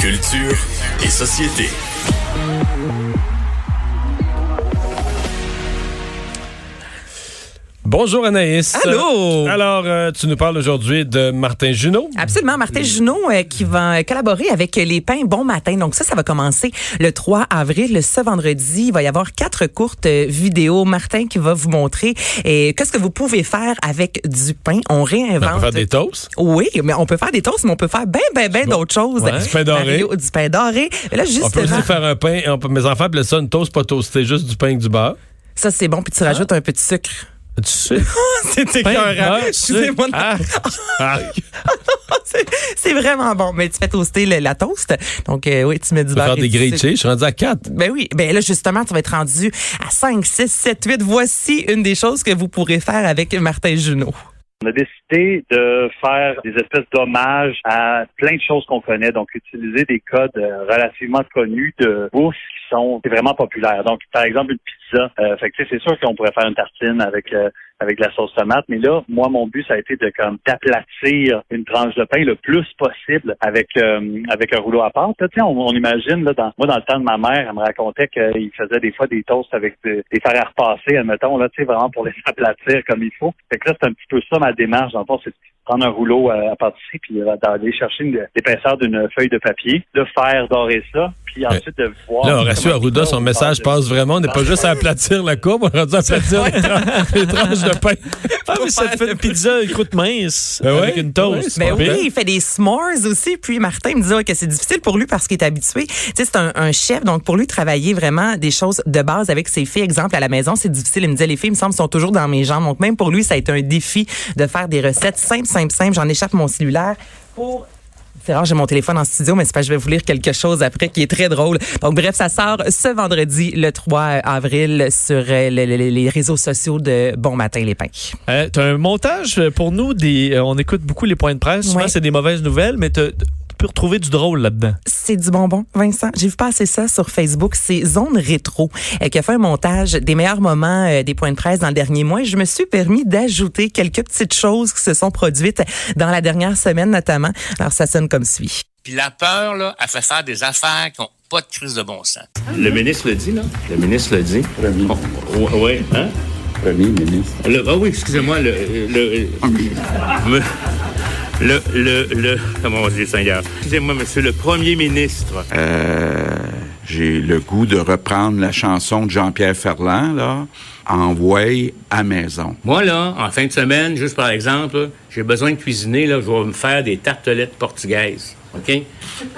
Culture et société. Bonjour Anaïs. Allô? Alors, euh, tu nous parles aujourd'hui de Martin Junot. Absolument, Martin Junot euh, qui va collaborer avec les pains Bon Matin. Donc ça, ça va commencer le 3 avril, ce vendredi. Il va y avoir quatre courtes euh, vidéos. Martin qui va vous montrer et qu'est-ce que vous pouvez faire avec du pain. On réinvente. On peut faire des toasts? Oui, mais on peut faire des toasts, mais on peut faire ben, ben, ben d'autres choses. Ouais. Du pain doré. Mario, du pain doré. Mais là, justement, On peut aussi faire un pain. on peut- mes enfants appellent ça une toast pas toastée, juste du pain avec du beurre. ça c'est bon. Puis tu rajoutes un peu de sucre. Tu sais. C'est Pain, écœurant. beurre, Excusez-moi. sucre. Ah. Ah. C'est- C'est vraiment bon. Mais tu fais toaster le- la toast. Donc, euh, oui, tu mets du beurre. faire des grilled cheese. Je suis rendu à 4. Ben oui, ben là justement, tu vas être rendu à 5, 6, 7, 8. Voici une des choses que vous pourrez faire avec Martin Junot. On a décidé de faire des espèces d'hommages à plein de choses qu'on connaît, donc utiliser des codes euh, relativement connus de bourse qui sont vraiment populaires. Donc, par exemple, une pizza. Euh, fait que, c'est sûr qu'on pourrait faire une tartine avec euh, avec de la sauce tomate, mais là, moi, mon but, ça a été de comme d'aplatir une tranche de pain le plus possible avec euh, avec un rouleau à pâte. On, on imagine là, dans moi dans le temps de ma mère, elle me racontait qu'il faisait des fois des toasts avec des, des fers à repasser, admettons là, tu sais, vraiment pour les aplatir comme il faut. Fait que là, c'est un petit peu ça ma démarche. Dans le fond, c'est de prendre un rouleau euh, à pâtisserie puis euh, d'aller chercher une- l'épaisseur d'une feuille de papier, de faire dorer ça, puis ensuite de voir. Là, Horacio Arruda, son on message de- passe vraiment. On n'est pas juste à aplatir la courbe, on est rendu à aplatir les, tran- les tranches de pain. Ah, mais ça te fait une pizza, une croûte mince, Ben avec une toast. Ben oui, il fait des s'mores aussi. Puis Martin me disait que c'est difficile pour lui parce qu'il est habitué. Tu sais, c'est un, un chef, donc pour lui travailler vraiment des choses de base avec ses filles. Exemple à la maison, c'est difficile. Il me disait les filles, il me semble, sont toujours dans mes jambes. Donc même pour lui, ça a été un défi de faire des recettes simples, simples, simples. J'en échappe mon cellulaire pour c'est rare, j'ai mon téléphone en studio, mais c'est pas, je vais vous lire quelque chose après qui est très drôle. Donc, bref, ça sort ce vendredi, le 3 avril, sur euh, le- le- les réseaux sociaux de Bon Matin les Pains. Euh, t'as un montage pour nous, des, euh, on écoute beaucoup les points de presse. Souvent, Ouais. c'est des mauvaises nouvelles, mais t'as- retrouver du drôle là-dedans. C'est du bonbon, Vincent. J'ai vu passer ça sur Facebook. C'est Zone Rétro euh, qui a fait un montage des meilleurs moments euh, des points de presse dans le dernier mois. Je me suis permis d'ajouter quelques petites choses qui se sont produites dans la dernière semaine notamment. Alors, ça sonne comme suit. Puis la peur, là, elle fait faire des affaires qui n'ont pas de crise de bon sens. Le ministre le dit, là. Le ministre le dit. Premier. Oh, oui, hein? Premier ministre. Le, ah oui, excusez-moi, le, le, me- le, le, le, comment on dit, Seigneur? Excusez-moi, monsieur le premier ministre. Euh, j'ai le goût de reprendre la chanson de Jean-Pierre Ferland, là, Envoie à maison. Moi, là, en fin de semaine, juste par exemple, j'ai besoin de cuisiner, là, je vais me faire des tartelettes portugaises. OK?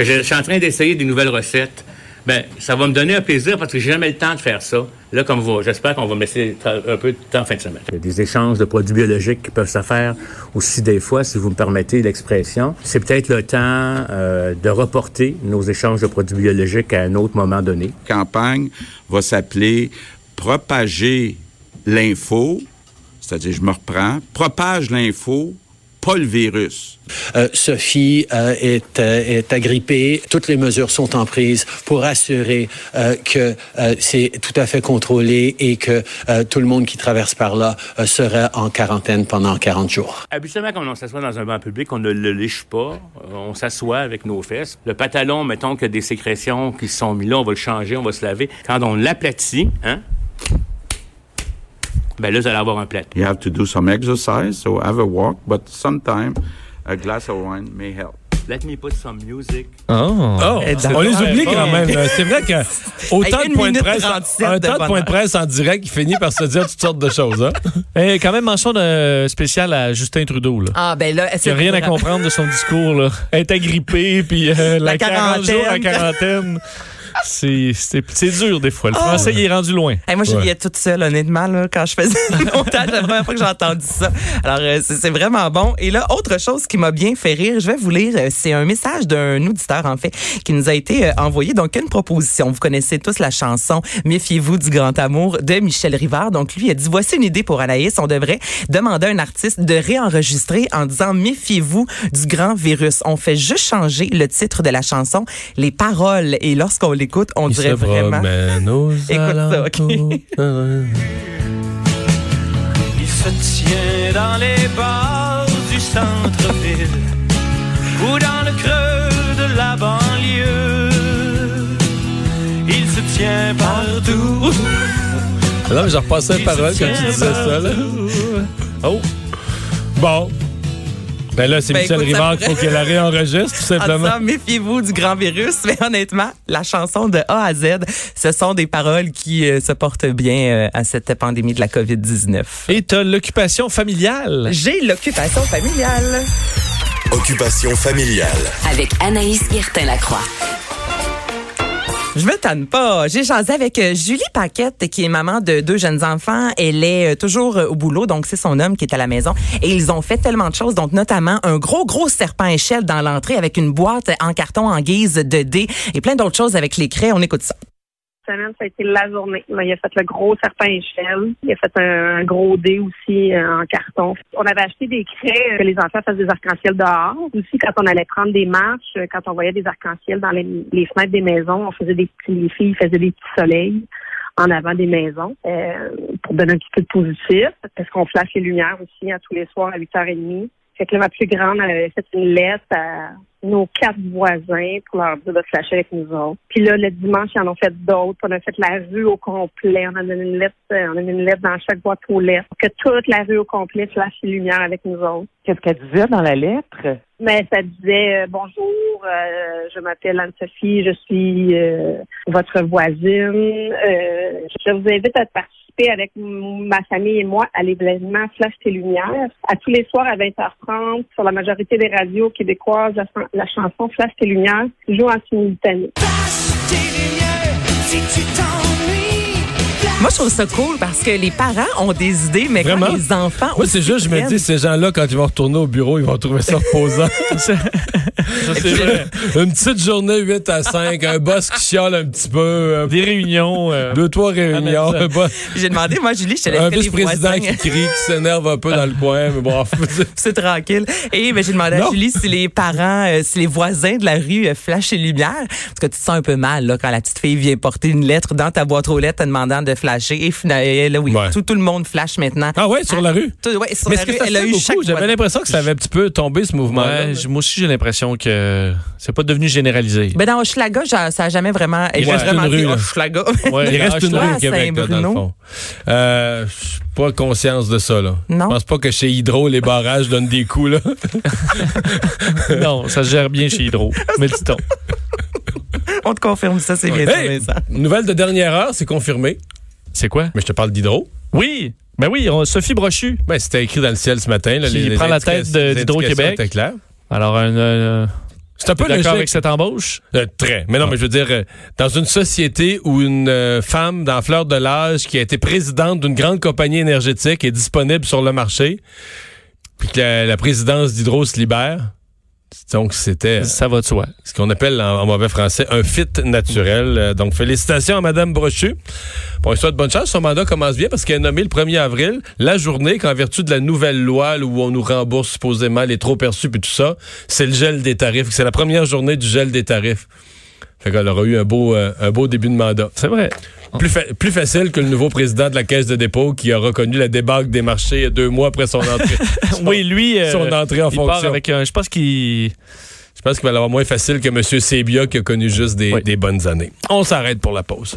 Je suis en train d'essayer des nouvelles recettes. Ben, ça va me donner un plaisir parce que j'ai jamais le temps de faire ça. Là, comme vous, j'espère qu'on va me laisser un peu de temps en fin de semaine. Il y a des échanges de produits biologiques qui peuvent se faire aussi des fois, si vous me permettez l'expression. C'est peut-être le temps euh, de reporter nos échanges de produits biologiques à un autre moment donné. campagne va s'appeler Propager l'info, c'est-à-dire, je me reprends, propage l'info, pas le virus. Euh, Sophie euh, est, euh, est agrippée. Toutes les mesures sont en prise pour assurer euh, que euh, c'est tout à fait contrôlé et que euh, tout le monde qui traverse par là euh, sera en quarantaine pendant 40 jours. Habituellement, quand on s'assoit dans un banc public, on ne le liche pas. On s'assoit avec nos fesses. Le pantalon, mettons qu'il y a des sécrétions qui sont mis là, on va le changer, on va se laver. Quand on l'aplatit, hein, ben là, vous allez avoir un plat. You have to do some exercise, so have a walk, but sometimes a glass of wine may help. Let me put some music. Oh. Oh, Eh, on les oublie quand même. C'est vrai que autant Hey, de points de presse, 37 un temps de points de presse en direct qui finit par se dire toutes sortes de choses. Hein? Et quand même, mention de, spéciale à Justin Trudeau. Là. Ah, ben là, Il n'y a rien à comprendre de son discours. Là. Être agrippé, puis euh, la, La 40 jours à quarantaine. C'est dur des fois. Le Ah. français, il est rendu loin. Hey, moi, je riais toute seule, honnêtement, là, quand je faisais le montage. La première fois que j'ai entendu ça. Alors, euh, c'est c'est vraiment bon. Et là, autre chose qui m'a bien fait rire, je vais vous lire. euh, C'est un message d'un auditeur, en fait, qui nous a été euh, envoyé. Donc, une proposition. Vous connaissez tous la chanson Méfiez-vous du grand amour de Michel Rivard. Donc, lui, il a dit Voici une idée pour Anaïs. On devrait demander à un artiste de réenregistrer en disant Méfiez-vous du grand virus. On fait juste changer le titre de la chanson, les paroles. Et lorsqu'on l'écoute, on Il dirait se vraiment. promène aux Écoute ça, OK. Il se tient dans les bars du centre-ville. Ou dans le creux de la banlieue. Il se tient partout. Non, mais j'ai repassé la parole quand tu disais ça. Là. Oh. Bon. Ben là, c'est Ben, Michel écoute, Rivard qu'il faut qu'elle la réenregistre, tout En simplement. méfiez-vous du grand virus. Mais honnêtement, la chanson de A à Z, ce sont des paroles qui euh, se portent bien euh, à cette pandémie de la COVID-19. Et t'as l'occupation familiale. J'ai l'occupation familiale. Occupation familiale. Avec Anaïs Guertin-Lacroix. Je me tanne pas. J'ai jasé avec euh, Julie Paquette, qui est maman de deux jeunes enfants. Elle est euh, toujours euh, au boulot, donc c'est son homme qui est à la maison. Et ils ont fait tellement de choses, donc notamment un gros, gros serpent échelle dans l'entrée avec une boîte en carton en guise de dés et plein d'autres choses avec les craies. On écoute ça. Semaine, ça a été la journée. Il a fait le gros serpent échelle. Il a fait un, gros dé aussi euh, en carton. On avait acheté des craies euh, que les enfants fassent des arcs-en-ciel dehors. Aussi, quand on allait prendre des marches, euh, quand on voyait des arcs-en-ciel dans les, fenêtres des maisons, on faisait des petits, les filles faisaient des petits soleils en avant des maisons euh, pour donner un petit peu de positif. Parce qu'on flash les lumières aussi à tous les soirs à 8h30. Fait que là, ma plus grande, elle avait fait une lettre à nos quatre voisins pour leur dire de flasher avec nous autres. Puis là, le dimanche, ils en ont fait d'autres. On a fait la rue au complet. On a donné une lettre, euh, on a mis une lettre dans chaque boîte aux lettres pour que toute la rue au complet flash les lumières avec nous autres. Qu'est-ce qu'elle disait dans la lettre? Mais ça disait euh, bonjour, euh, je m'appelle Anne-Sophie, je suis euh, votre voisine. Je vous invite à avec ma famille et moi à l'événement Flash tes lumières. À tous les soirs à 20h30 sur la majorité des radios québécoises, la chanson Flash tes lumières joue en simultané. Moi, je trouve ça cool parce que les parents ont des idées, mais Vraiment? quand les enfants Moi, c'est juste, je me dis, ces gens-là, quand ils vont retourner au bureau, ils vont trouver ça reposant. Ça, c'est vrai. Une petite journée 8 à 5, un boss qui chiale un petit peu, euh, Des réunions. euh, deux, trois réunions, Ah, J'ai demandé, moi, Julie, je te un vice-président voisins. qui crie, qui s'énerve un peu dans le coin, mais bon, C'est tranquille. Et ben, j'ai demandé Non. à Julie si les parents, euh, si les voisins de la rue euh, flashent les lumières. Parce que tu te sens un peu mal là, quand la petite fille vient porter une lettre dans ta boîte aux lettres te demandant de flasher. Et là, oui, Ouais. tout, tout le monde flash maintenant. Ah ouais, sur la rue? Tout- ouais, sur Mais la est-ce que rue, ça elle se a eu beaucoup? J'avais l'impression que ça avait un petit peu tombé, ce mouvement ouais, moi aussi, j'ai l'impression que c'est pas devenu généralisé. Ben dans Hochelaga, ça a jamais vraiment. Il reste vraiment une rue, là. Hochelaga. Ouais, Il reste une rue au Québec, là, dans le fond. Euh, pas conscience de ça, là. Non. Je pense pas que chez Hydro, les barrages donnent des coups, là. non, ça se gère bien chez Hydro. Mais dit-on. On te confirme ça, c'est bien Hey! Nouvelle de dernière heure, c'est confirmé. C'est quoi? Mais je te parle d'Hydro. Oui. Ben oui, on- Sophie Brochu. Ben, c'était écrit dans le ciel ce matin. Là, Qui prend la tête d'Hydro-Québec. étaient claires. Alors, un, euh, C'est un peu d'accord avec cette embauche? Euh, très. Mais non, mais je veux dire, euh, dans une société où une euh, femme dans fleur de l'âge qui a été présidente d'une grande compagnie énergétique est disponible sur le marché, puis que la, la présidence d'Hydro se libère, donc c'était Ça va de soi. ce qu'on appelle en, en mauvais français un fit naturel. Donc félicitations à Madame Brochu. Bon, histoire de bonne chance. Son mandat commence bien parce qu'elle est nommée le 1er avril, la journée qu'en vertu de la nouvelle loi où on nous rembourse supposément les trop perçus puis tout ça, c'est le gel des tarifs. C'est la première journée du gel des tarifs. Fait qu'elle aura eu un beau, euh, un beau début de mandat. C'est vrai. Plus, fa- plus facile que le nouveau président de la Caisse de dépôt qui a reconnu la débâcle des marchés deux mois après son entrée. Oui, lui, euh, Son entrée en il part fonction. avec un... Je pense qu'il... Je pense qu'il va l'avoir moins facile que M. Sebia qui a connu juste des, Oui. des bonnes années. On s'arrête pour la pause.